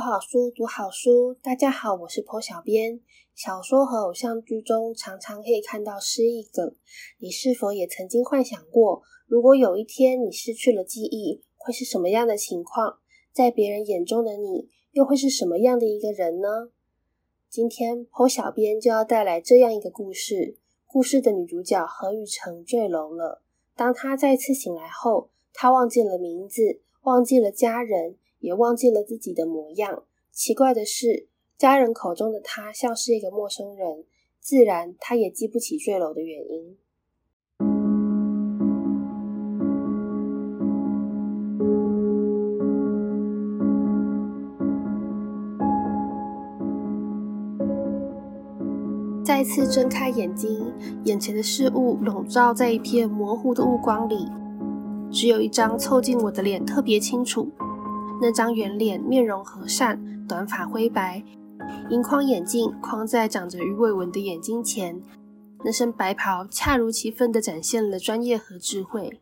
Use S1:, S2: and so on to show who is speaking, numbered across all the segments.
S1: 好书，读好书。大家好，我是坡小编。小说和偶像剧中常常可以看到失忆梗，你是否也曾经幻想过，如果有一天你失去了记忆，会是什么样的情况？在别人眼中的你，又会是什么样的一个人呢？今天坡小编就要带来这样一个故事。故事的女主角何雨辰坠楼了。当她再次醒来后，她忘记了名字，忘记了家人。也忘记了自己的模样。奇怪的是，家人口中的他像是一个陌生人，自然他也记不起坠楼的原因。再次睁开眼睛，眼前的事物笼罩在一片模糊的雾光里，只有一张凑近我的脸特别清楚。那张圆脸，面容和善，短发灰白，银框眼镜框在长着鱼尾纹的眼睛前，那身白袍恰如其分地展现了专业和智慧。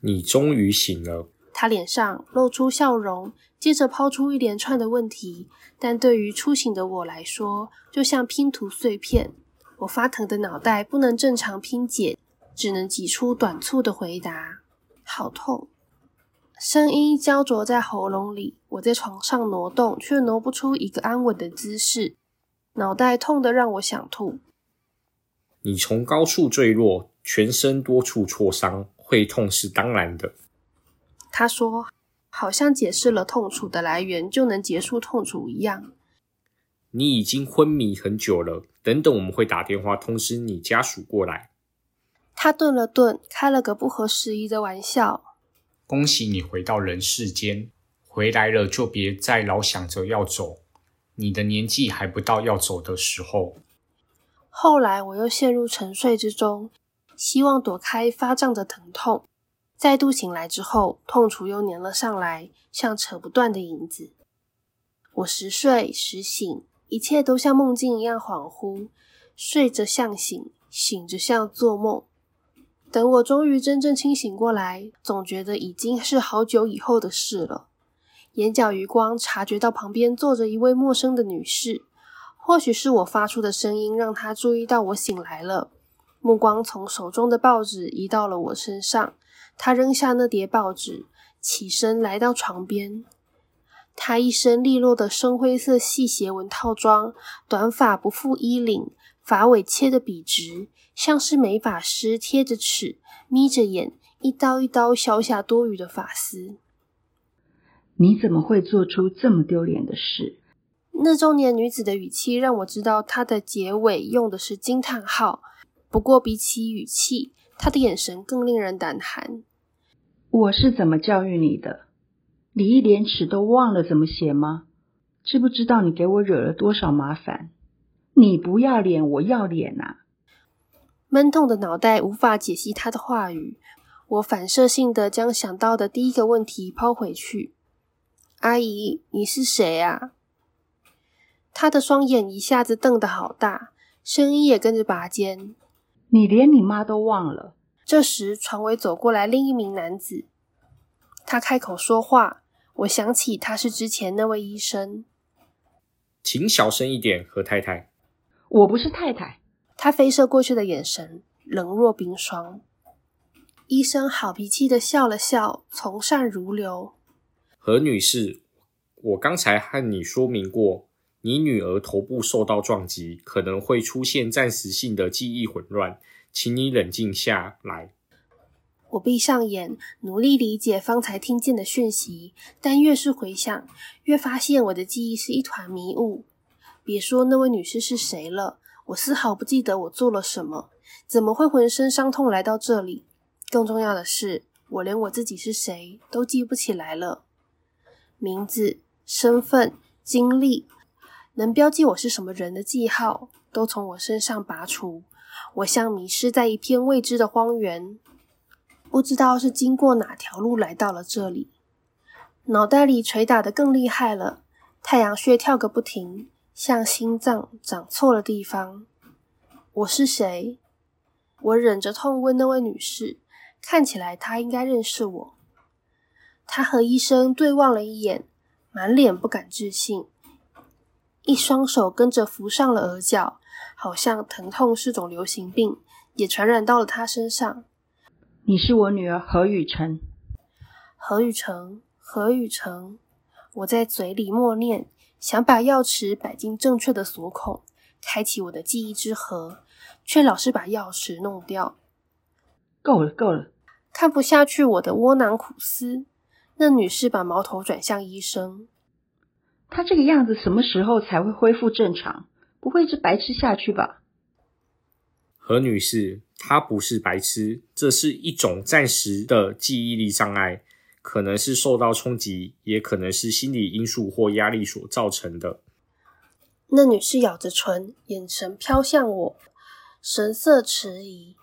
S2: 你终于醒了。
S1: 他脸上露出笑容，接着抛出一连串的问题，但对于初醒的我来说，就像拼图碎片。我发疼的脑袋不能正常拼解，只能挤出短促的回答：好痛。声音焦灼在喉咙里，我在床上挪动，却挪不出一个安稳的姿势。脑袋痛得让我想吐。
S2: 你从高处坠落，全身多处挫伤，会痛是当然的。
S1: 他说，好像解释了痛楚的来源，就能结束痛楚一样。
S2: 你已经昏迷很久了，等等，我们会打电话通知你家属过来。
S1: 他顿了顿，开了个不合时宜的玩笑。
S3: 恭喜你回到人世间，回来了就别再老想着要走，你的年纪还不到要走的时候。
S1: 后来我又陷入沉睡之中，希望躲开发胀的疼痛。再度醒来之后，痛楚又粘了上来，像扯不断的影子。我时睡时醒，一切都像梦境一样恍惚，睡着像醒，醒着像做梦。等我终于真正清醒过来，总觉得已经是好久以后的事了。眼角余光察觉到旁边坐着一位陌生的女士，或许是我发出的声音让她注意到我醒来了。目光从手中的报纸移到了我身上，她扔下那叠报纸，起身来到床边。她一身利落的深灰色细斜纹套装，短发不覆衣领，发尾切得笔直。像是美发师贴着齿，眯着眼，一刀一刀削下多余的发丝。
S4: 你怎么会做出这么丢脸的事？
S1: 那中年女子的语气让我知道她的结尾用的是惊叹号。不过比起语气，她的眼神更令人胆寒。
S4: 我是怎么教育你的？你一连尺都忘了怎么写吗？知不知道你给我惹了多少麻烦？你不要脸，我要脸呐！
S1: 闷痛的脑袋无法解析他的话语，我反射性的将想到的第一个问题抛回去：“阿姨，你是谁啊？”他的双眼一下子瞪得好大，声音也跟着拔尖：“
S4: 你连你妈都忘了？”
S1: 这时，床尾走过来另一名男子，他开口说话，我想起他是之前那位医生，
S2: 请小声一点，何太太。
S4: 我不是太太。
S1: 他飞射过去的眼神冷若冰霜。医生好脾气的笑了笑，从善如流。
S2: 何女士，我刚才和你说明过，你女儿头部受到撞击，可能会出现暂时性的记忆混乱，请你冷静下来。
S1: 我闭上眼，努力理解方才听见的讯息，但越是回想，越发现我的记忆是一团迷雾。别说那位女士是谁了。我丝毫不记得我做了什么，怎么会浑身伤痛来到这里？更重要的是，我连我自己是谁都记不起来了。名字、身份、经历，能标记我是什么人的记号，都从我身上拔除。我像迷失在一片未知的荒原，不知道是经过哪条路来到了这里。脑袋里捶打的更厉害了，太阳穴跳个不停。像心脏长错了地方。我是谁？我忍着痛问那位女士，看起来她应该认识我。她和医生对望了一眼，满脸不敢置信，一双手跟着扶上了额角，好像疼痛是种流行病，也传染到了她身上。
S4: 你是我女儿何雨辰。
S1: 何雨辰，何雨辰，我在嘴里默念，想把钥匙摆进正确的锁孔，开启我的记忆之盒，却老是把钥匙弄掉。
S4: 够了，够了！
S1: 看不下去我的窝囊苦思，那女士把矛头转向医生。
S4: 他这个样子什么时候才会恢复正常？不会是白痴下去吧？
S2: 何女士，她不是白痴，这是一种暂时的记忆力障碍。可能是受到冲击，也可能是心理因素或压力所造成的。
S1: 那女士咬着唇，眼神飘向我，神色迟疑。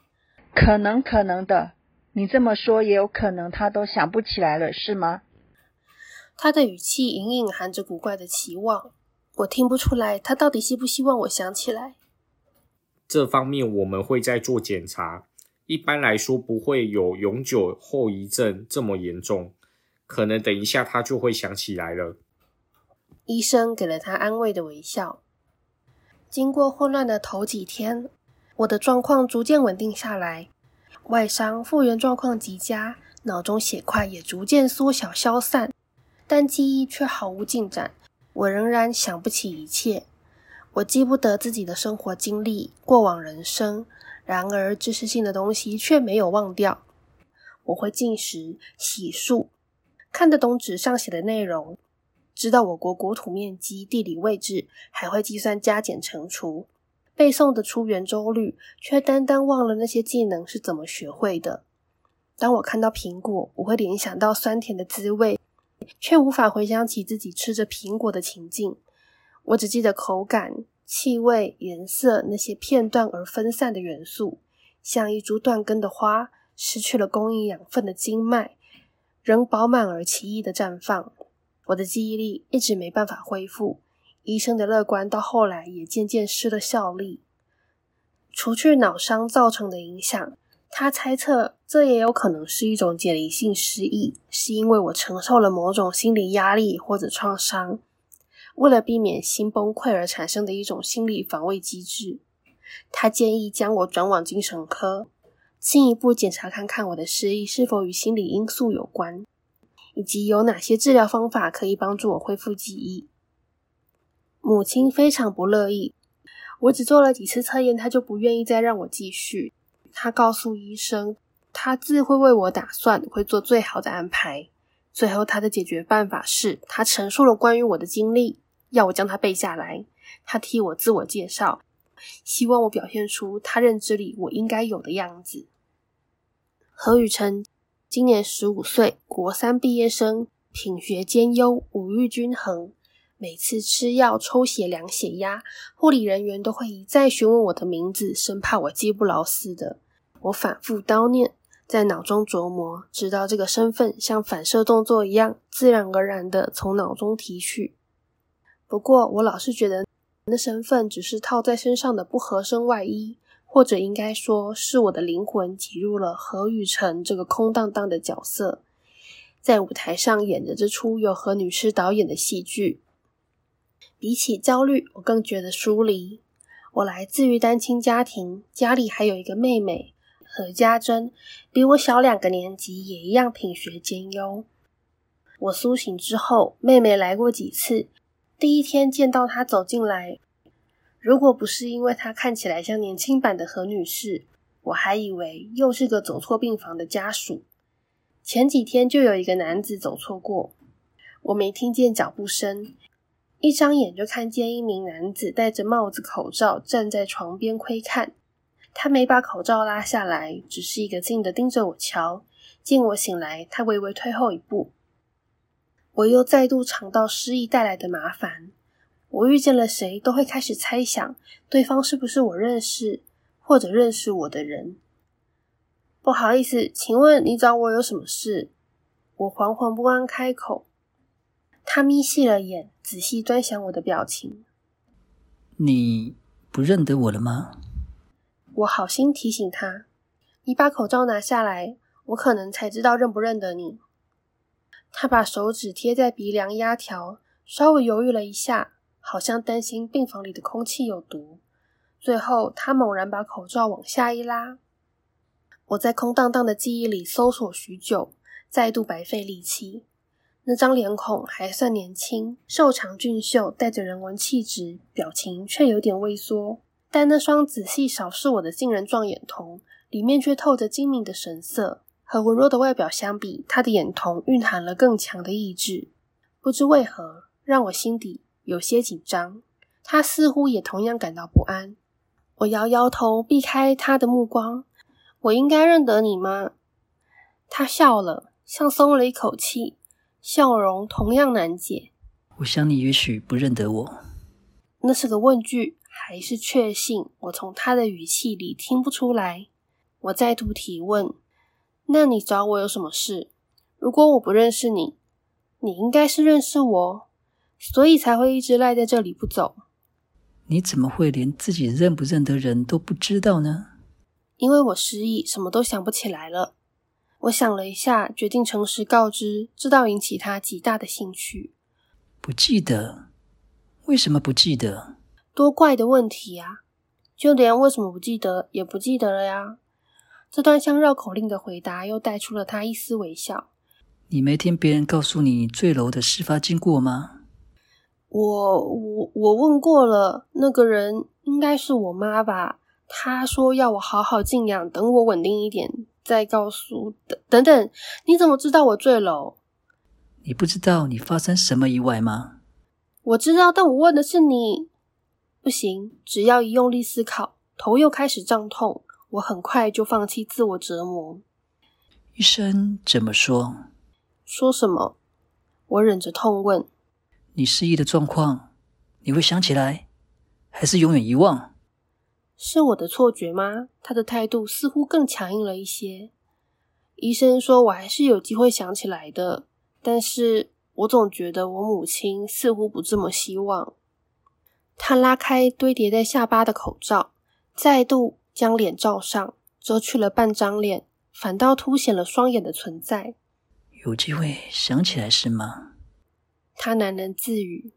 S4: 可能，可能的。你这么说，也有可能她都想不起来了，是吗？
S1: 她的语气隐隐含着古怪的期望，我听不出来她到底希不希望我想起来。
S2: 这方面我们会再做检查。一般来说不会有永久后遗症这么严重，可能等一下他就会想起来了。
S1: 医生给了他安慰的微笑。经过混乱的头几天，我的状况逐渐稳定下来，外伤复原状况极佳，脑中血块也逐渐缩小消散，但记忆却毫无进展。我仍然想不起一切，我记不得自己的生活经历、过往人生。然而，知识性的东西却没有忘掉。我会进食、洗漱，看得懂纸上写的内容，知道我国国土面积、地理位置，还会计算加减乘除，背诵得出圆周率，却单单忘了那些技能是怎么学会的。当我看到苹果，我会联想到酸甜的滋味，却无法回想起自己吃着苹果的情境。我只记得口感。气味、颜色，那些片段而分散的元素，像一株断根的花，失去了供应养分的经脉，仍饱满而奇异的绽放。我的记忆力一直没办法恢复，医生的乐观到后来也渐渐失了效力。除去脑伤造成的影响，他猜测这也有可能是一种解离性失忆，是因为我承受了某种心理压力或者创伤。为了避免心崩溃而产生的一种心理防卫机制，他建议将我转往精神科，进一步检查看看我的失忆是否与心理因素有关，以及有哪些治疗方法可以帮助我恢复记忆。母亲非常不乐意，我只做了几次测验，他就不愿意再让我继续。他告诉医生，他自会为我打算，会做最好的安排。最后，他的解决办法是他陈述了关于我的经历，要我将它背下来。他替我自我介绍，希望我表现出他认知里我应该有的样子。何雨辰今年十五岁，国三毕业生，品学兼优，五育均衡。每次吃药、抽血、量血压，护理人员都会一再询问我的名字，生怕我记不牢似的。我反复叨念。在脑中琢磨，直到这个身份像反射动作一样，自然而然的从脑中提取。不过，我老是觉得，那身份只是套在身上的不合身外衣，或者应该说是我的灵魂挤入了何雨辰这个空荡荡的角色，在舞台上演着这出由何女士导演的戏剧。比起焦虑，我更觉得疏离。我来自于单亲家庭，家里还有一个妹妹。何家珍比我小两个年级，也一样品学兼优。我苏醒之后，妹妹来过几次。第一天见到她走进来，如果不是因为她看起来像年轻版的何女士，我还以为又是个走错病房的家属。前几天就有一个男子走错过，我没听见脚步声，一张眼就看见一名男子戴着帽子、口罩站在床边窥看。他没把口罩拉下来，只是一个劲的盯着我瞧。见我醒来，他微微退后一步。我又再度尝到失忆带来的麻烦。我遇见了谁，都会开始猜想对方是不是我认识或者认识我的人。不好意思，请问你找我有什么事？我惶惶不安开口。他眯细了眼，仔细端详我的表情。
S5: 你不认得我了吗？
S1: 我好心提醒他：“你把口罩拿下来，我可能才知道认不认得你。”他把手指贴在鼻梁压条，稍微犹豫了一下，好像担心病房里的空气有毒。最后，他猛然把口罩往下一拉。我在空荡荡的记忆里搜索许久，再度白费力气。那张脸孔还算年轻，瘦长俊秀，带着人文气质，表情却有点畏缩。但那双仔细扫视我的杏仁状眼瞳，里面却透着精明的神色。和文弱的外表相比，他的眼瞳蕴含了更强的意志。不知为何，让我心底有些紧张。他似乎也同样感到不安。我摇摇头，避开他的目光。我应该认得你吗？他笑了，像松了一口气。笑容同样难解。
S5: 我想你也许不认得我。
S1: 那是个问句还是确信？我从他的语气里听不出来。我再度提问：“那你找我有什么事？如果我不认识你，你应该是认识我，所以才会一直赖在这里不走。
S5: 你怎么会连自己认不认得人都不知道呢？
S1: 因为我失忆，什么都想不起来了。”我想了一下，决定诚实告知，知道引起他极大的兴趣。
S5: 不记得？为什么不记得？
S1: 多怪的问题呀！就连为什么不记得也不记得了呀！这段像绕口令的回答，又带出了他一丝微笑。
S5: 你没听别人告诉你坠楼的事发经过吗？
S1: 我我我问过了，那个人应该是我妈吧？她说要我好好静养，等我稳定一点。再告诉等等等，你怎么知道我坠楼？
S5: 你不知道你发生什么意外吗？
S1: 我知道，但我问的是你。不行，只要一用力思考，头又开始胀痛。我很快就放弃自我折磨。
S5: 医生怎么说？
S1: 说什么？我忍着痛问。
S5: 你失忆的状况，你会想起来，还是永远遗忘？
S1: 是我的错觉吗？他的态度似乎更强硬了一些。医生说我还是有机会想起来的，但是我总觉得我母亲似乎不这么希望。他拉开堆叠在下巴的口罩，再度将脸罩上，遮去了半张脸，反倒凸显了双眼的存在。
S5: 有机会想起来是吗？
S1: 他喃喃自语：“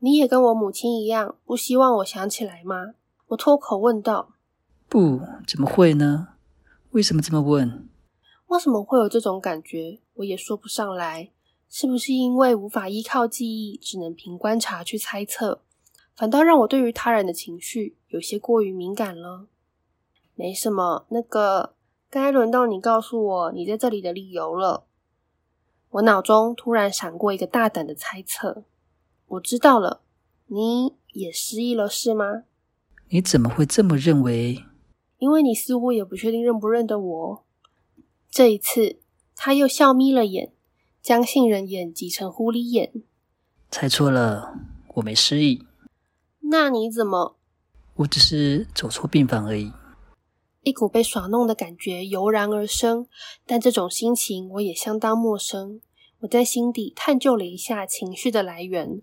S1: 你也跟我母亲一样，不希望我想起来吗？”我脱口问道：“
S5: 不，怎么会呢？为什么这么问？
S1: 为什么会有这种感觉？我也说不上来。是不是因为无法依靠记忆，只能凭观察去猜测，反倒让我对于他人的情绪有些过于敏感了？没什么，那个该轮到你告诉我你在这里的理由了。我脑中突然闪过一个大胆的猜测。我知道了，你也失忆了，是吗？”
S5: 你怎么会这么认为？
S1: 因为你似乎也不确定认不认得我。这一次，他又笑眯了眼，将杏仁眼挤成狐狸眼。
S5: 猜错了，我没失忆。
S1: 那你怎么？
S5: 我只是走错病房而已。
S1: 一股被耍弄的感觉油然而生，但这种心情我也相当陌生。我在心底探究了一下情绪的来源，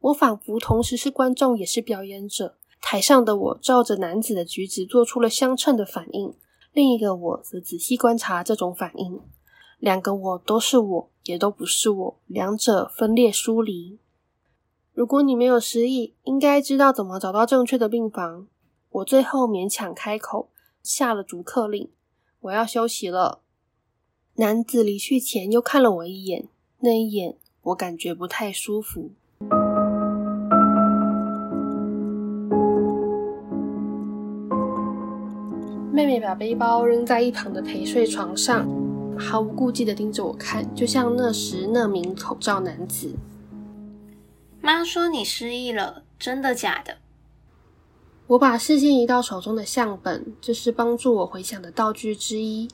S1: 我仿佛同时是观众，也是表演者。台上的我照着男子的举止做出了相称的反应，另一个我则仔细观察这种反应。两个我都是我，也都不是我，两者分裂疏离。如果你没有失忆，应该知道怎么找到正确的病房。我最后勉强开口，下了逐客令：“我要休息了。”男子离去前又看了我一眼，那一眼我感觉不太舒服。妹妹把背包扔在一旁的陪睡床上，毫无顾忌的盯着我看，就像那时那名口罩男子。
S6: 妈说你失忆了，真的假的？
S1: 我把视线移到手中的相本，这是帮助我回想的道具之一。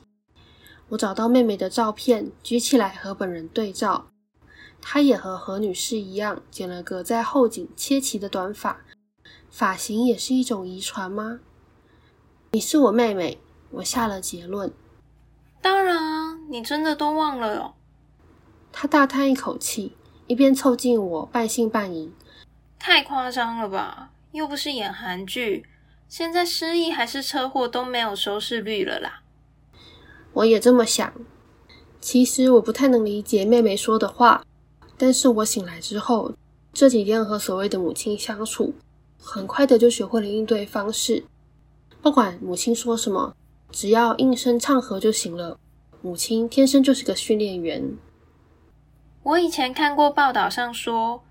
S1: 我找到妹妹的照片，举起来和本人对照。她也和何女士一样，剪了个在后颈切齐的短发，发型也是一种遗传吗？你是我妹妹，我下了结论。
S6: 当然啊，你真的都忘了哦。
S1: 他大叹一口气，一边凑近我，半信半疑。
S6: 太夸张了吧？又不是演韩剧，现在失忆还是车祸都没有收视率了啦。
S1: 我也这么想。其实我不太能理解妹妹说的话。但是我醒来之后，这几天和所谓的母亲相处，很快的就学会了应对方式。不管母亲说什么，只要应声唱和就行了。母亲天生就是个训练员。
S6: 我以前看过报道上说，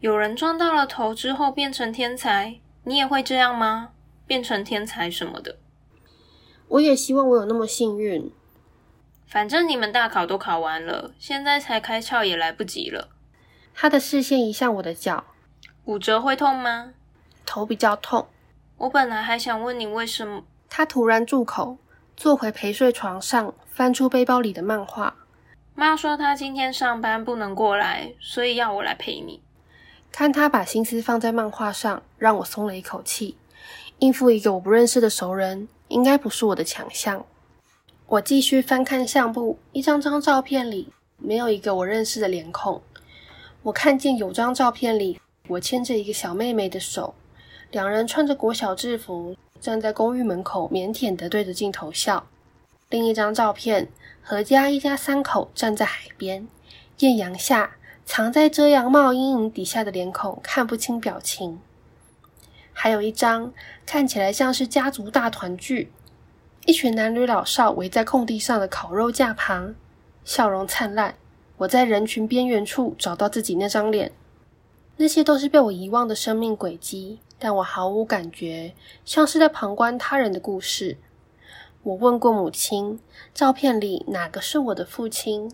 S6: 有人撞到了头之后变成天才，你也会这样吗？变成天才什么的？
S1: 我也希望我有那么幸运。
S6: 反正你们大考都考完了，现在才开窍也来不及了。
S1: 他的视线移向我的脚，
S6: 骨折会痛吗？
S1: 头比较痛。
S6: 我本来还想问你为什么。
S1: 他突然住口，坐回陪睡床上，翻出背包里的漫画。
S6: 妈说她今天上班不能过来，所以要我来陪你。
S1: 看她把心思放在漫画上，让我松了一口气。应付一个我不认识的熟人，应该不是我的强项。我继续翻看相簿，一张张照片里没有一个我认识的脸孔。我看见有张照片里，我牵着一个小妹妹的手，两人穿着国小制服，站在公寓门口，腼腆的对着镜头笑。另一张照片，何家一家三口站在海边，艳阳下，藏在遮阳帽阴影底下的脸孔看不清表情。还有一张看起来像是家族大团聚。一群男女老少围在空地上的烤肉架旁，笑容灿烂。我在人群边缘处找到自己那张脸，那些都是被我遗忘的生命轨迹，但我毫无感觉，像是在旁观他人的故事。我问过母亲，照片里哪个是我的父亲？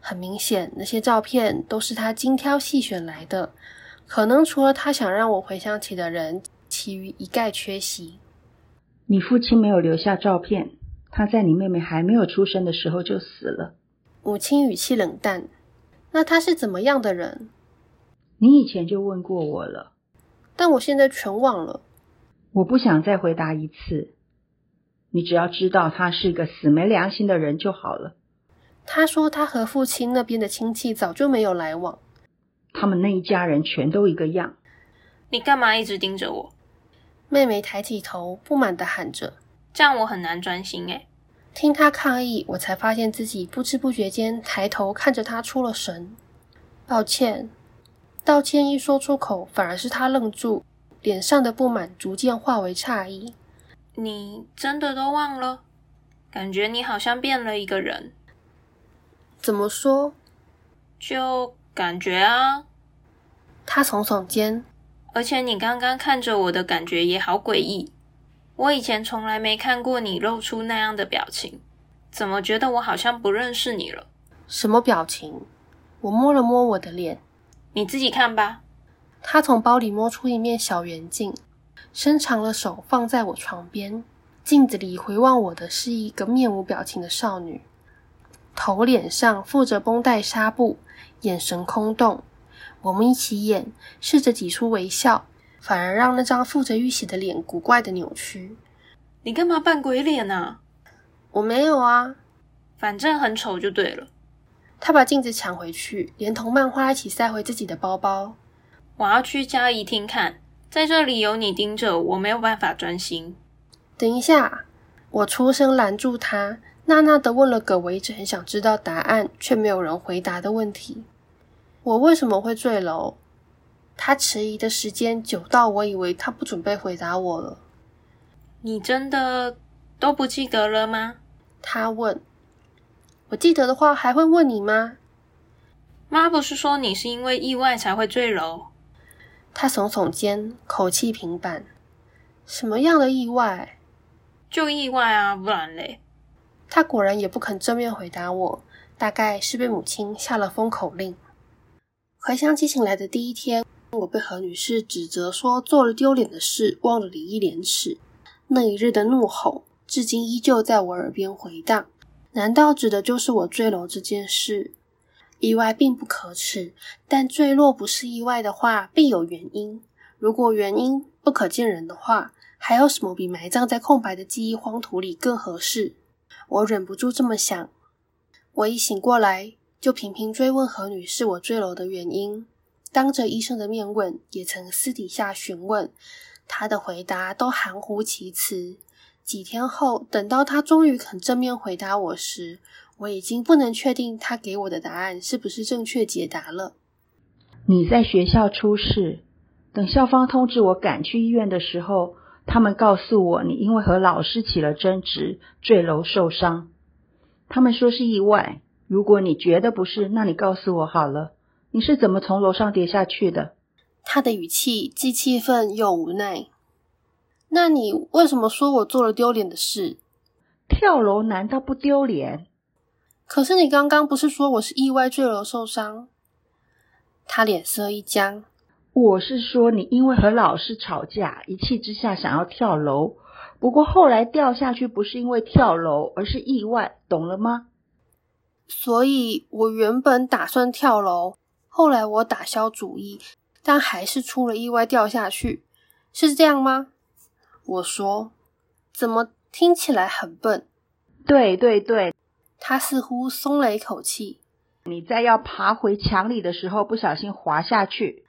S1: 很明显，那些照片都是他精挑细选来的，可能除了他想让我回想起的人，其余一概缺席。
S4: 你父亲没有留下照片，他在你妹妹还没有出生的时候就死了。
S1: 母亲语气冷淡。那他是怎么样的人？
S4: 你以前就问过我了，
S1: 但我现在全忘了。
S4: 我不想再回答一次。你只要知道他是个死没良心的人就好了。
S1: 他说他和父亲那边的亲戚早就没有来往，
S4: 他们那一家人全都一个样。
S6: 你干嘛一直盯着我？
S1: 妹妹抬起头，不满的喊着：“
S6: 这样我很难专心。”诶
S1: 听她抗议，我才发现自己不知不觉间抬头看着她出了神。抱歉，道歉一说出口，反而是她愣住，脸上的不满逐渐化为诧异。
S6: 你真的都忘了？感觉你好像变了一个人。
S1: 怎么说？
S6: 就感觉啊。
S1: 他耸耸肩。
S6: 而且你刚刚看着我的感觉也好诡异，我以前从来没看过你露出那样的表情，怎么觉得我好像不认识你了？
S1: 什么表情？我摸了摸我的脸，
S6: 你自己看吧。
S1: 他从包里摸出一面小圆镜，伸长了手放在我床边，镜子里回望我的是一个面无表情的少女，头脸上附着绷带纱布，眼神空洞。我们一起演，试着挤出微笑，反而让那张附着玉玺的脸古怪的扭曲。
S6: 你干嘛扮鬼脸呢？
S1: 我没有啊，
S6: 反正很丑就对了。
S1: 他把镜子抢回去，连同漫画一起塞回自己的包包。
S6: 我要去嘉怡厅看，在这里有你盯着，我没有办法专心。
S1: 等一下，我出声拦住他，娜娜的问了个我一直很想知道答案却没有人回答的问题。我为什么会坠楼？他迟疑的时间久到我以为他不准备回答我了。
S6: 你真的都不记得了吗？
S1: 他问。我记得的话还会问你吗？
S6: 妈不是说你是因为意外才会坠楼？
S1: 他耸耸肩，口气平板。什么样的意外？
S6: 就意外啊，不然嘞？
S1: 他果然也不肯正面回答我，大概是被母亲下了封口令。回想起醒来的第一天，我被何女士指责说做了丢脸的事，忘了礼义廉耻。那一日的怒吼，至今依旧在我耳边回荡。难道指的就是我坠楼这件事？意外并不可耻，但坠落不是意外的话，必有原因。如果原因不可见人的话，还有什么比埋葬在空白的记忆荒土里更合适？我忍不住这么想。我一醒过来。就频频追问何女士我坠楼的原因，当着医生的面问，也曾私底下询问，她的回答都含糊其辞。几天后，等到她终于肯正面回答我时，我已经不能确定他给我的答案是不是正确解答了。
S4: 你在学校出事，等校方通知我赶去医院的时候，他们告诉我你因为和老师起了争执，坠楼受伤。他们说是意外。如果你觉得不是，那你告诉我好了，你是怎么从楼上跌下去的？
S1: 他的语气既气愤又无奈。那你为什么说我做了丢脸的事？
S4: 跳楼难道不丢脸？
S1: 可是你刚刚不是说我是意外坠楼受伤？他脸色一僵。
S4: 我是说你因为和老师吵架，一气之下想要跳楼，不过后来掉下去不是因为跳楼，而是意外，懂了吗？
S1: 所以我原本打算跳楼，后来我打消主意，但还是出了意外掉下去，是这样吗？我说，怎么听起来很笨？
S4: 对对对，
S1: 他似乎松了一口气。
S4: 你在要爬回墙里的时候不小心滑下去。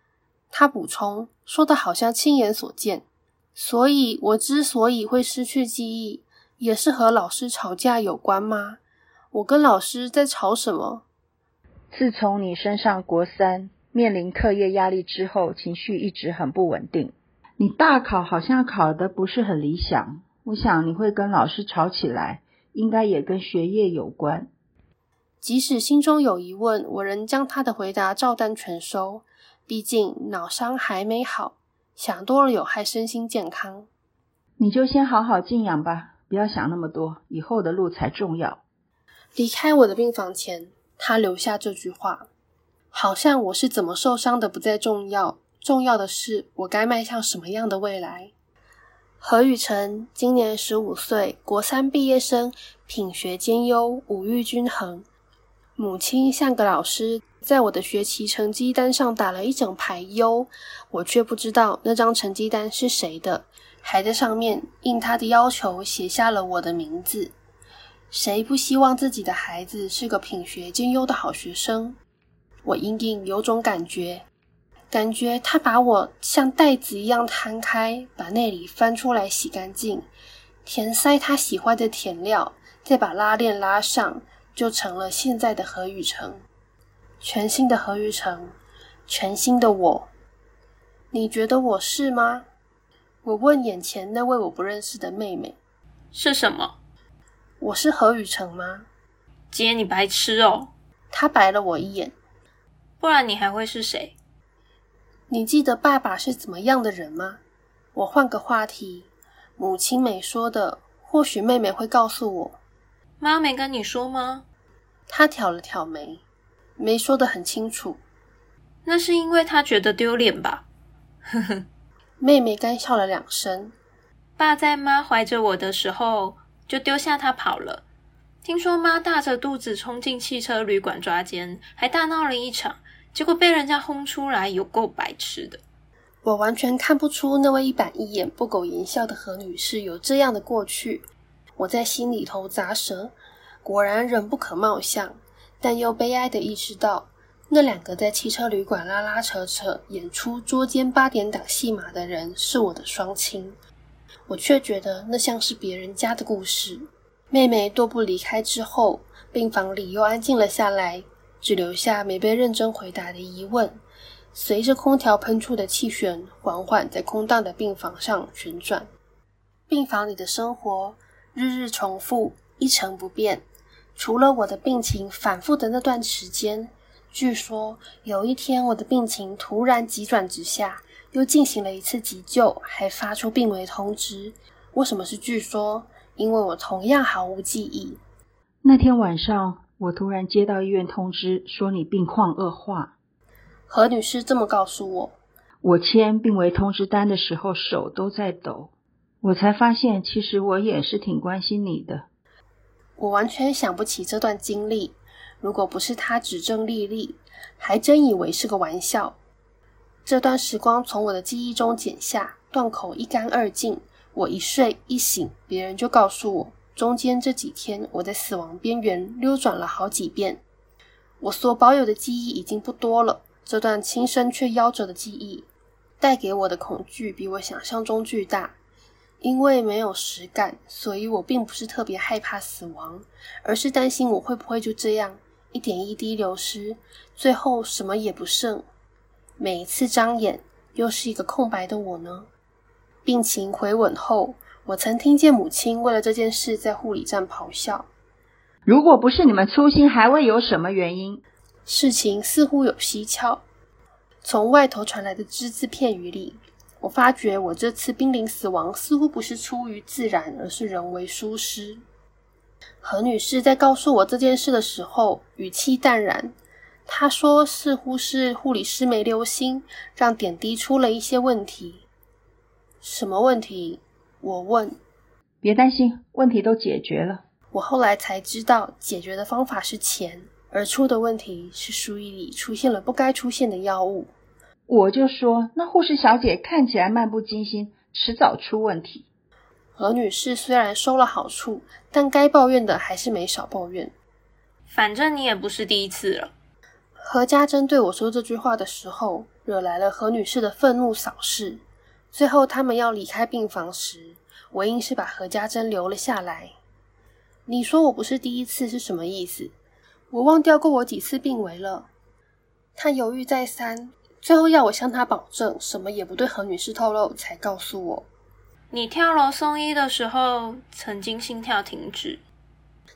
S1: 他补充说的好像亲眼所见。所以我之所以会失去记忆，也是和老师吵架有关吗？我跟老师在吵什么？
S4: 自从你升上国三，面临课业压力之后，情绪一直很不稳定。你大考好像考得不是很理想，我想你会跟老师吵起来，应该也跟学业有关。
S1: 即使心中有疑问，我仍将他的回答照单全收。毕竟脑伤还没好，想多了有害身心健康。
S4: 你就先好好静养吧，不要想那么多，以后的路才重要。
S1: 离开我的病房前，他留下这句话，好像我是怎么受伤的不再重要，重要的是我该迈向什么样的未来。何雨辰今年十五岁，国三毕业生，品学兼优，五育均衡。母亲像个老师，在我的学习成绩单上打了一整排优，我却不知道那张成绩单是谁的，还在上面应他的要求写下了我的名字。谁不希望自己的孩子是个品学兼优的好学生？我隐隐有种感觉，感觉他把我像袋子一样摊开，把内里翻出来洗干净，填塞他喜欢的填料，再把拉链拉上，就成了现在的何雨成。全新的何雨成，全新的我。你觉得我是吗？我问眼前那位我不认识的妹妹：“
S6: 是什么？”
S1: 我是何雨成吗？
S6: 姐，你白痴哦！
S1: 他白了我一眼。
S6: 不然你还会是谁？
S1: 你记得爸爸是怎么样的人吗？我换个话题。母亲没说的，或许妹妹会告诉我。
S6: 妈没跟你说吗？
S1: 她挑了挑眉，没说的很清楚。
S6: 那是因为她觉得丢脸吧？呵呵。
S1: 妹妹干笑了两声。
S6: 爸在妈怀着我的时候。就丢下她跑了。听说妈大着肚子冲进汽车旅馆抓奸，还大闹了一场，结果被人家轰出来，有够白痴的。
S1: 我完全看不出那位一板一眼、不苟言笑的何女士有这样的过去。我在心里头咂舌，果然人不可貌相，但又悲哀的意识到，那两个在汽车旅馆拉拉扯扯、演出捉奸八点档戏码的人是我的双亲。我却觉得那像是别人家的故事。妹妹踱步离开之后，病房里又安静了下来，只留下没被认真回答的疑问。随着空调喷出的气旋缓缓在空荡的病房上旋转，病房里的生活日日重复，一成不变。除了我的病情反复的那段时间，据说有一天我的病情突然急转直下。又进行了一次急救，还发出病危通知。为什么是据说？因为我同样毫无记忆。
S4: 那天晚上，我突然接到医院通知，说你病况恶化。
S1: 何女士这么告诉我。
S4: 我签病危通知单的时候，手都在抖。我才发现，其实我也是挺关心你的。
S1: 我完全想不起这段经历。如果不是他指证丽丽，还真以为是个玩笑。这段时光从我的记忆中剪下，断口一干二净。我一睡一醒，别人就告诉我，中间这几天我在死亡边缘溜转了好几遍。我所保有的记忆已经不多了，这段轻生却夭折的记忆，带给我的恐惧比我想象中巨大。因为没有实感，所以我并不是特别害怕死亡，而是担心我会不会就这样一点一滴流失，最后什么也不剩。每一次张眼，又是一个空白的我呢？病情回稳后，我曾听见母亲为了这件事在护理站咆哮。
S4: 如果不是你们粗心，还会有什么原因？
S1: 事情似乎有蹊跷，从外头传来的只字片语里。我发觉，我这次濒临死亡似乎不是出于自然，而是人为疏失。何女士在告诉我这件事的时候，语气淡然。她说：“似乎是护理师没留心，让点滴出了一些问题。”什么问题？我问。
S4: 别担心，问题都解决了。
S1: 我后来才知道，解决的方法是钱，而出的问题是输液里出现了不该出现的药物。
S4: 我就说，那护士小姐看起来漫不经心，迟早出问题。
S1: 何女士虽然收了好处，但该抱怨的还是没少抱怨。
S6: 反正你也不是第一次了。
S1: 何家珍对我说这句话的时候，惹来了何女士的愤怒扫视。最后他们要离开病房时，我硬是把何家珍留了下来。你说我不是第一次是什么意思？我忘掉过我几次病危了。他犹豫再三。最后要我向他保证，什么也不对何女士透露，才告诉我，
S6: 你跳楼送医的时候曾经心跳停止。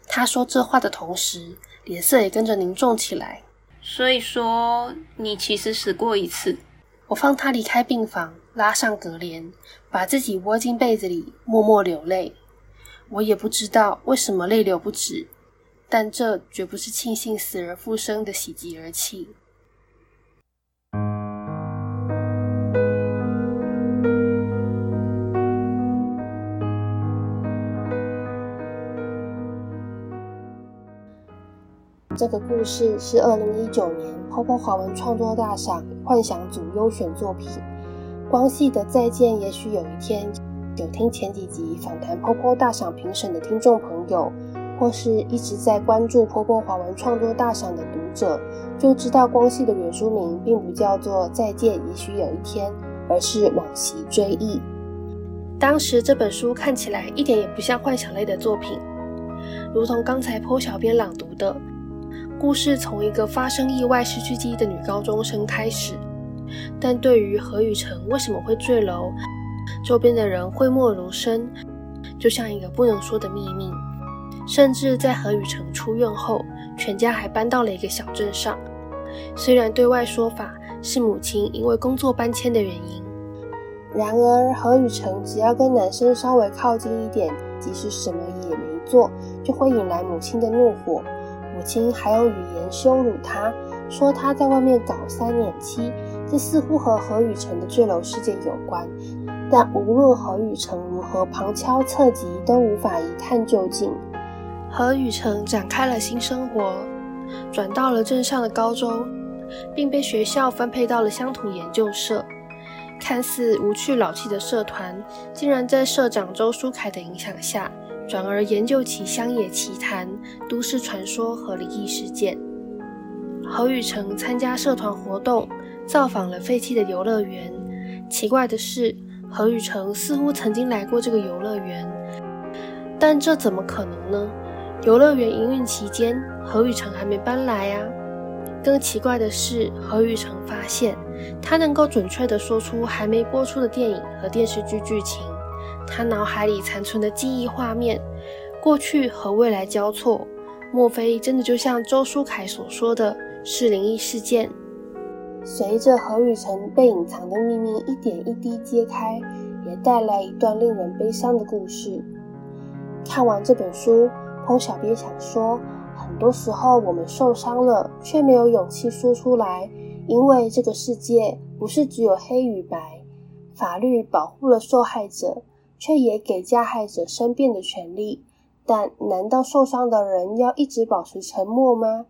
S1: 他说这话的同时，脸色也跟着凝重起来。
S6: 所以说，你其实死过一次。
S1: 我放他离开病房，拉上隔帘，把自己窝进被子里，默默流泪。我也不知道为什么泪流不止，但这绝不是庆幸死而复生的喜极而泣。这个故事是二零一九年泡泡华文创作大赏幻想组优选作品。光系的再见，也许有一天。有听前几集访谈泡泡大赏评审的听众朋友，或是一直在关注泡泡华文创作大赏的读者，就知道光系的原书名并不叫做再见，也许有一天，而是往昔追忆。当时这本书看起来一点也不像幻想类的作品，如同刚才坡小编朗读的。故事从一个发生意外失去记忆的女高中生开始，但对于何雨辰为什么会坠楼，周边的人讳莫如深，就像一个不能说的秘密。甚至在何雨辰出院后，全家还搬到了一个小镇上。虽然对外说法是母亲因为工作搬迁的原因，然而何雨辰只要跟男生稍微靠近一点，即使什么也没做，就会引来母亲的怒火。母亲还用语言羞辱他，说他在外面搞三年期，这似乎和何雨辰的坠楼事件有关。但无论何雨辰如何旁敲侧击，都无法一探究竟。何雨辰展开了新生活，转到了镇上的高中，并被学校分配到了乡土研究社。看似无趣老气的社团，竟然在社长周书凯的影响下。转而研究起乡野奇谈、都市传说和灵异事件。何雨辰参加社团活动，造访了废弃的游乐园。奇怪的是，何雨辰似乎曾经来过这个游乐园，但这怎么可能呢？游乐园营运期间，何雨辰还没搬来啊！更奇怪的是，何雨辰发现，他能够准确地说出还没播出的电影和电视剧剧情。他脑海里残存的记忆画面，过去和未来交错，莫非真的就像周书凯所说的是灵异事件？随着何雨辰被隐藏的秘密一点一滴揭开，也带来一段令人悲伤的故事。看完这本书，彭小编想说，很多时候我们受伤了，却没有勇气说出来，因为这个世界不是只有黑与白，法律保护了受害者。却也给加害者申辩的权利，但难道受伤的人要一直保持沉默吗？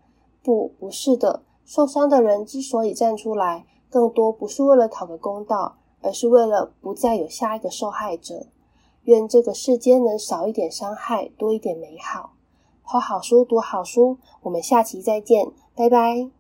S1: 不，不是的。受伤的人之所以站出来，更多不是为了讨个公道，而是为了不再有下一个受害者。愿这个世间能少一点伤害，多一点美好。抛好书，读好书，我们下期再见，拜拜。